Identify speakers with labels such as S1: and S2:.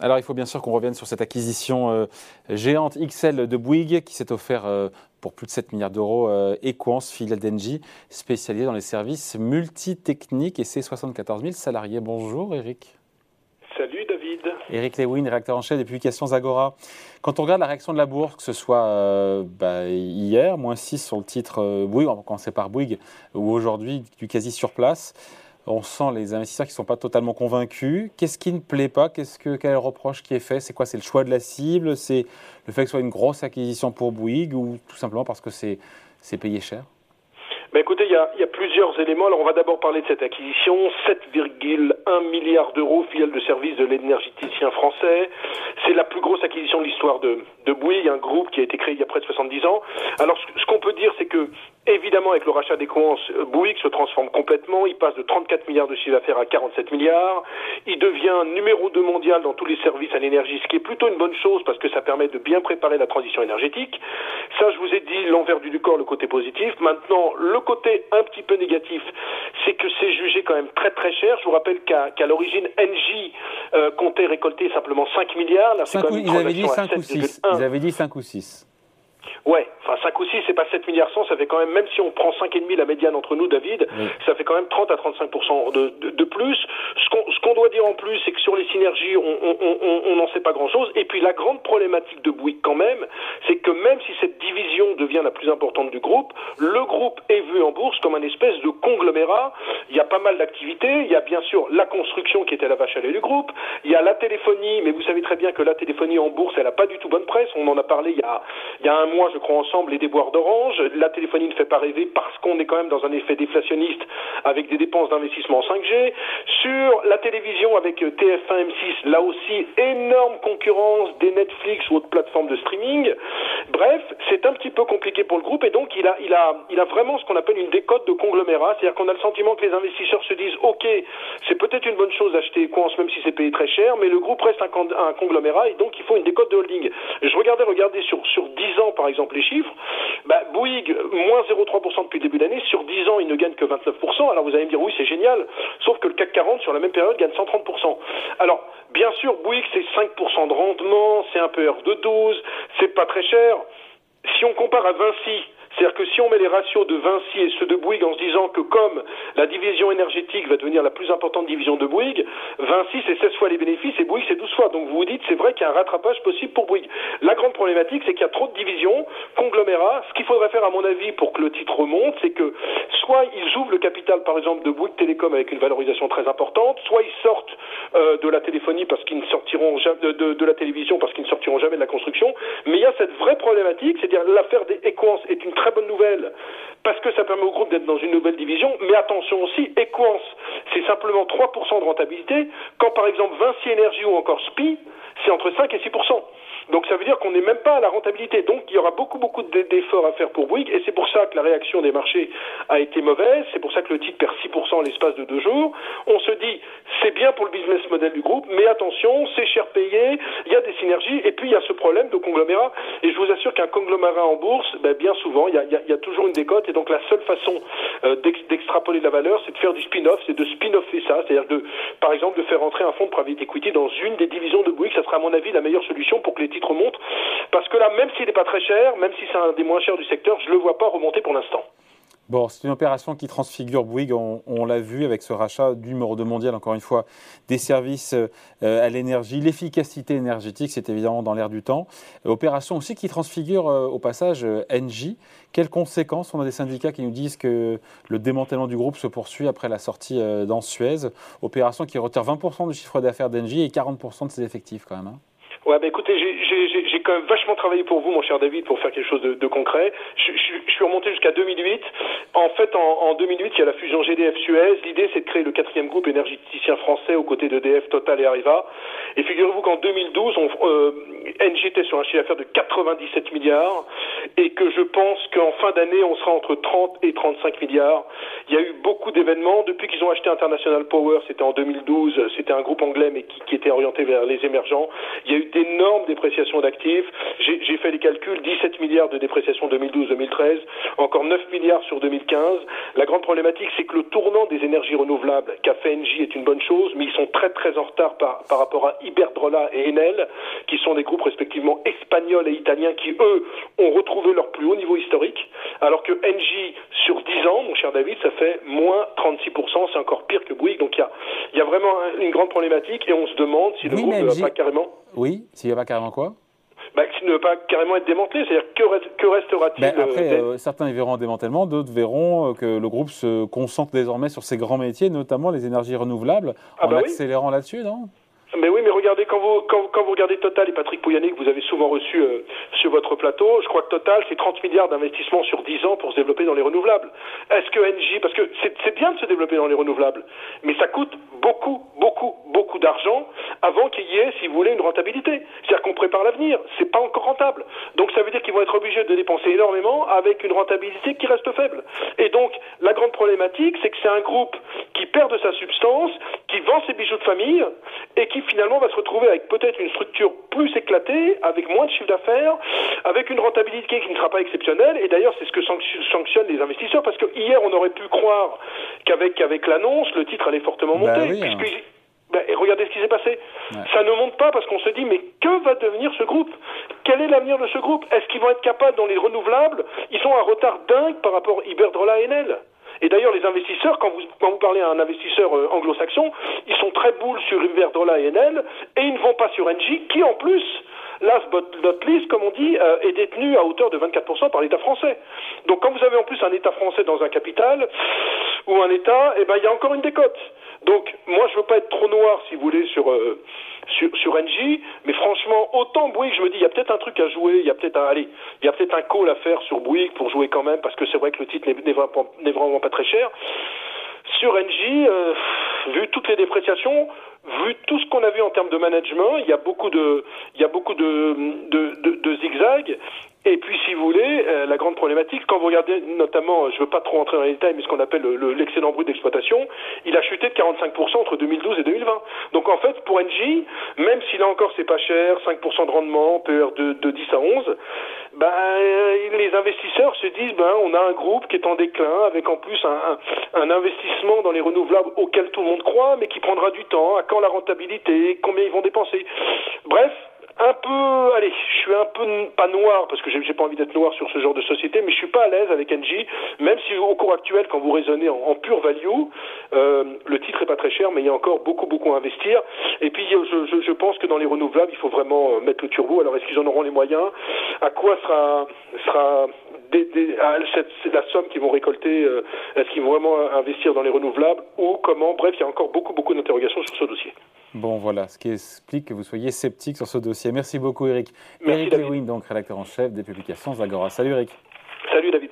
S1: Alors il faut bien sûr qu'on revienne sur cette acquisition euh, géante XL de Bouygues qui s'est offert euh, pour plus de 7 milliards d'euros euh, Equance, filiale d'Engie, spécialisée dans les services multitechniques et ses 74 000 salariés. Bonjour Eric.
S2: Salut David.
S1: Eric Lewin, rédacteur en chef des publications Agora. Quand on regarde la réaction de la bourse, que ce soit bah, hier, moins 6 sur le titre Bouygues, on va commencer par Bouygues, ou aujourd'hui du quasi sur place, on sent les investisseurs qui ne sont pas totalement convaincus. Qu'est-ce qui ne plaît pas? Qu'est-ce que quel reproche qui est fait? C'est quoi? C'est le choix de la cible? C'est le fait que ce soit une grosse acquisition pour Bouygues ou tout simplement parce que c'est payé cher?
S2: Ben écoutez, il y, a, plusieurs éléments. Alors on va d'abord parler de cette acquisition. 7,1 milliards d'euros, filiale de service de l'énergéticien français. C'est la plus grosse acquisition de l'histoire de, de Bouygues, un groupe qui a été créé il y a près de 70 ans. Alors ce, qu'on peut dire, c'est que évidemment avec le rachat des coins, Bouygues se transforme complètement. Il passe de 34 milliards de chiffre d'affaires à 47 milliards. Il devient numéro 2 mondial dans tous les services à l'énergie, ce qui est plutôt une bonne chose parce que ça permet de bien préparer la transition énergétique. Ça, je vous ai dit l'envers du décor, le côté positif. Maintenant, le côté un petit peu négatif, c'est que c'est jugé quand même très très cher. Je vous rappelle qu'à l'origine, Engie euh, comptait récolter simplement 5 milliards.
S1: Là, ils avaient dit 5 ou 6. Ils avaient dit 5 ou 6.
S2: Ouais, enfin 5 ou 6, c'est pas 7 milliards 100, ça fait quand même, même si on prend 5,5 la médiane entre nous, David, ça fait quand même 30 à 35% de, de, de, plus. Qu'on doit dire en plus, c'est que sur les synergies, on n'en sait pas grand-chose. Et puis la grande problématique de Bouygues quand même, c'est que même si cette division devient la plus importante du groupe, le groupe est vu en bourse comme un espèce de conglomérat. Il y a pas mal d'activités. Il y a bien sûr la construction qui était la vache à lait du groupe. Il y a la téléphonie, mais vous savez très bien que la téléphonie en bourse, elle n'a pas du tout bonne presse. On en a parlé il y a, il y a un mois, je crois, ensemble, les déboires d'Orange. La téléphonie ne fait pas rêver parce qu'on est quand même dans un effet déflationniste avec des dépenses d'investissement en 5G. Sur la télévision avec TF1 M6, là aussi, énorme concurrence des Netflix ou autres plateformes de streaming. Bref, c'est un petit peu compliqué pour le groupe et donc il a, il a, il a vraiment ce qu'on appelle une décote de conglomérat, c'est-à-dire qu'on a le sentiment que les investisseurs se disent, ok, c'est peut-être une bonne chose d'acheter Equance même si c'est payé très cher, mais le groupe reste un, un, conglomérat et donc il faut une décote de holding. Je regardais, regardez sur sur 10 ans par exemple les chiffres, bah, Bouygues moins 0,3% depuis le début d'année, sur 10 ans il ne gagne que 29%. Alors vous allez me dire oui c'est génial, sauf que le CAC 40 sur la même période gagne 130%. Alors bien sûr Bouygues c'est 5% de rendement, c'est un PR de 12, c'est pas très cher. Si on compare à Vinci, c'est-à-dire que si on met les ratios de Vinci et ceux de Bouygues en se disant que comme la division énergétique va devenir la plus importante division de Bouygues, Vinci c'est 16 fois les bénéfices et Bouygues c'est 12 fois. Donc vous vous dites c'est vrai qu'il y a un rattrapage possible pour Bouygues. La grande problématique c'est qu'il y a trop de divisions, conglomérats. Ce qu'il faudrait faire à mon avis pour que le titre remonte, c'est que soit ils ouvrent le capital par exemple de Bouygues Télécom avec une valorisation très importante, soit ils sortent euh, de la téléphonie parce qu'ils ne sortiront jamais de, la télévision qu'ils ne sortiront jamais de la construction. Mais il y a cette vraie problématique, c'est-à-dire l'affaire des Equance est une très très bonne nouvelle parce que ça permet au groupe d'être dans une nouvelle division. Mais attention aussi, Equance, c'est simplement 3% de rentabilité, quand par exemple Vinci Energy ou encore SPI, c'est entre 5 et 6%. Donc ça veut dire qu'on n'est même pas à la rentabilité. Donc il y aura beaucoup beaucoup d'efforts à faire pour Bouygues et c'est pour ça que la réaction des marchés a été mauvaise. C'est pour ça que le titre perd 6% en l'espace de deux jours. On se dit c'est bien pour le business model du groupe, mais attention, c'est cher payé, il y a des synergies et puis il y a ce problème de conglomérat. Et je vous assure qu'un conglomérat en bourse, ben, bien souvent, il y, a, toujours une décote et donc la seule façon euh, d'extrapoler la valeur, c'est de faire du spin-off, c'est de spin-offer ça, c'est-à-dire de, par exemple, de faire entrer un fonds de private equity dans une des divisions de Bouygues. Ça sera à mon avis la meilleure solution pour que les remonte. Parce que là, même s'il n'est pas très cher, même si c'est un des moins chers du secteur, je ne le vois pas remonter pour l'instant.
S1: Bon, c'est une opération qui transfigure Bouygues, on, l'a vu avec ce rachat du 2 mondial, encore une fois, des services euh, à l'énergie. L'efficacité énergétique, c'est évidemment dans l'air du temps. Opération aussi qui transfigure euh, au passage euh, Engie. Quelles conséquences? On a des syndicats qui nous disent que le démantèlement du groupe se poursuit après la sortie dans Suez. Opération qui retire 20% du chiffre d'affaires d'Engie et 40% de ses effectifs quand même. Hein.
S2: Ouais, bah écoutez, j'ai quand même vachement travaillé pour vous, mon cher David, pour faire quelque chose de, concret. Je, suis remonté jusqu'à 2008. En fait, en, en, 2008, il y a la fusion GDF-Suez. L'idée, c'est de créer le quatrième groupe énergéticien français aux côtés d'EDF, Total et Arriva. Et figurez-vous qu'en 2012, on, euh, NG était sur un chiffre d'affaires de 97 milliards et que je pense qu'en fin d'année, on sera entre 30 et 35 milliards. Il y a eu beaucoup d'événements. Depuis qu'ils ont acheté International Power, c'était en 2012, c'était un groupe anglais mais qui, qui était orienté vers les émergents. Il y a eu d'énormes dépréciations d'actifs. J'ai fait les calculs, 17 milliards de dépréciation 2012-2013, encore 9 milliards sur 2015. La grande problématique, c'est que le tournant des énergies renouvelables qu'a fait Engie est une bonne chose, mais ils sont très très en retard par, par rapport à Iberdrola et Enel, qui sont des groupes respectivement espagnols et italiens qui, eux, ont retrouvé leur plus haut niveau historique, alors que Engie, sur 10 ans, mon cher David, ça fait moins 36%, c'est encore pire que Bouygues. Donc il y a, y a, vraiment une grande problématique et on se demande si le groupe ne va pas carrément...
S1: Oui, s'il n'y a pas carrément quoi?
S2: Bah, ne va pas carrément être démantelé. C'est-à-dire que, restera-t-il
S1: ben, Après, euh, certains y verront un démantèlement, d'autres verront euh, que le groupe se concentre désormais sur ses grands métiers, notamment les énergies renouvelables, ah en bah accélérant là-dessus, non?
S2: Quand vous regardez Total et Patrick Pouyanné, que vous avez souvent reçu euh, sur votre plateau, je crois que Total, c'est 30 milliards d'investissements sur 10 ans pour se développer dans les renouvelables. Est-ce que NJ, parce que c'est bien de se développer dans les renouvelables, mais ça coûte beaucoup, beaucoup, beaucoup d'argent avant qu'il y ait, si vous voulez, une rentabilité. C'est-à-dire qu'on prépare l'avenir. C'est pas encore rentable. Donc ça veut dire qu'ils vont être obligés de dépenser énormément avec une rentabilité qui reste faible. Et donc, la grande problématique, c'est que c'est un groupe qui perd de sa substance, qui vend ses bijoux de famille et qui finalement va se retrouver avec peut-être une structure plus éclatée, avec moins de chiffre d'affaires, avec une rentabilité qui ne sera pas exceptionnelle. Et d'ailleurs, c'est ce que sanctionnent les investisseurs, parce que hier, on aurait pu croire qu'avec avec l'annonce, le titre allait fortement bah monter. Hein. Ben, et regardez ce qui s'est passé. Ça ne monte pas parce qu'on se dit, mais que va devenir ce groupe? Quel est l'avenir de ce groupe? Est-ce qu'ils vont être capables dans les renouvelables Ils sont à retard dingue par rapport à Iberdrola et Enel? Et d'ailleurs, les investisseurs, quand vous, quand vous parlez à un investisseur euh, anglo-saxon, ils sont très boules sur Iberdrola et Enel, et ils ne vont pas sur Engie, qui en plus, last but not least, comme on dit, euh, est détenu à hauteur de 24% par l'État français. Donc quand vous avez en plus un État français dans un capital, ou un État, eh ben, il y a encore une décote. Donc, moi, je veux pas être trop noir, si vous voulez, sur, euh, sur, sur NJ, mais franchement, autant Bouygues, je me dis, il y a peut-être un truc à jouer, il y a peut-être un, allez, il y a peut-être un call à faire sur Bouygues pour jouer quand même, parce que c'est vrai que le titre n'est vraiment pas très cher. Sur NJ, euh, vu toutes les dépréciations, vu tout ce qu'on a vu en termes de management, il y a beaucoup de, zigzags. Et puis, si vous voulez, euh, la grande problématique, quand vous regardez notamment, je ne veux pas trop rentrer dans les détails, mais ce qu'on appelle l'excédent brut d'exploitation, il a chuté de 45% entre 2012 et 2020. Donc en fait, pour Engie, même si là encore c'est pas cher, 5% de rendement, PER de, de 10 à 11, ben, les investisseurs se disent, ben, on a un groupe qui est en déclin, avec en plus un, un, un investissement dans les renouvelables auquel tout le monde croit, mais qui prendra du temps, à quand la rentabilité, combien ils vont dépenser. Bref, un peu, allez, je suis un peu pas noir parce que j'ai pas envie d'être noir sur ce genre de société, mais je suis pas à l'aise avec Engie, même si au cours actuel, quand vous raisonnez en, pure value, euh, le titre est pas très cher, mais il y a encore beaucoup beaucoup à investir. Et puis je, pense que dans les renouvelables, il faut vraiment euh, mettre le turbo. Alors est-ce qu'ils en auront les moyens? À quoi sera sera des, c'est la somme qu'ils vont récolter, euh, est-ce qu'ils vont vraiment investir dans les renouvelables ou comment? Bref, il y a encore beaucoup beaucoup d'interrogations sur ce dossier.
S1: Bon, voilà, ce qui explique que vous soyez sceptique sur ce dossier. Merci beaucoup, Eric. Merci, Eric Lewin, donc rédacteur en chef des publications Zagora. Salut, Eric.
S2: Salut, David.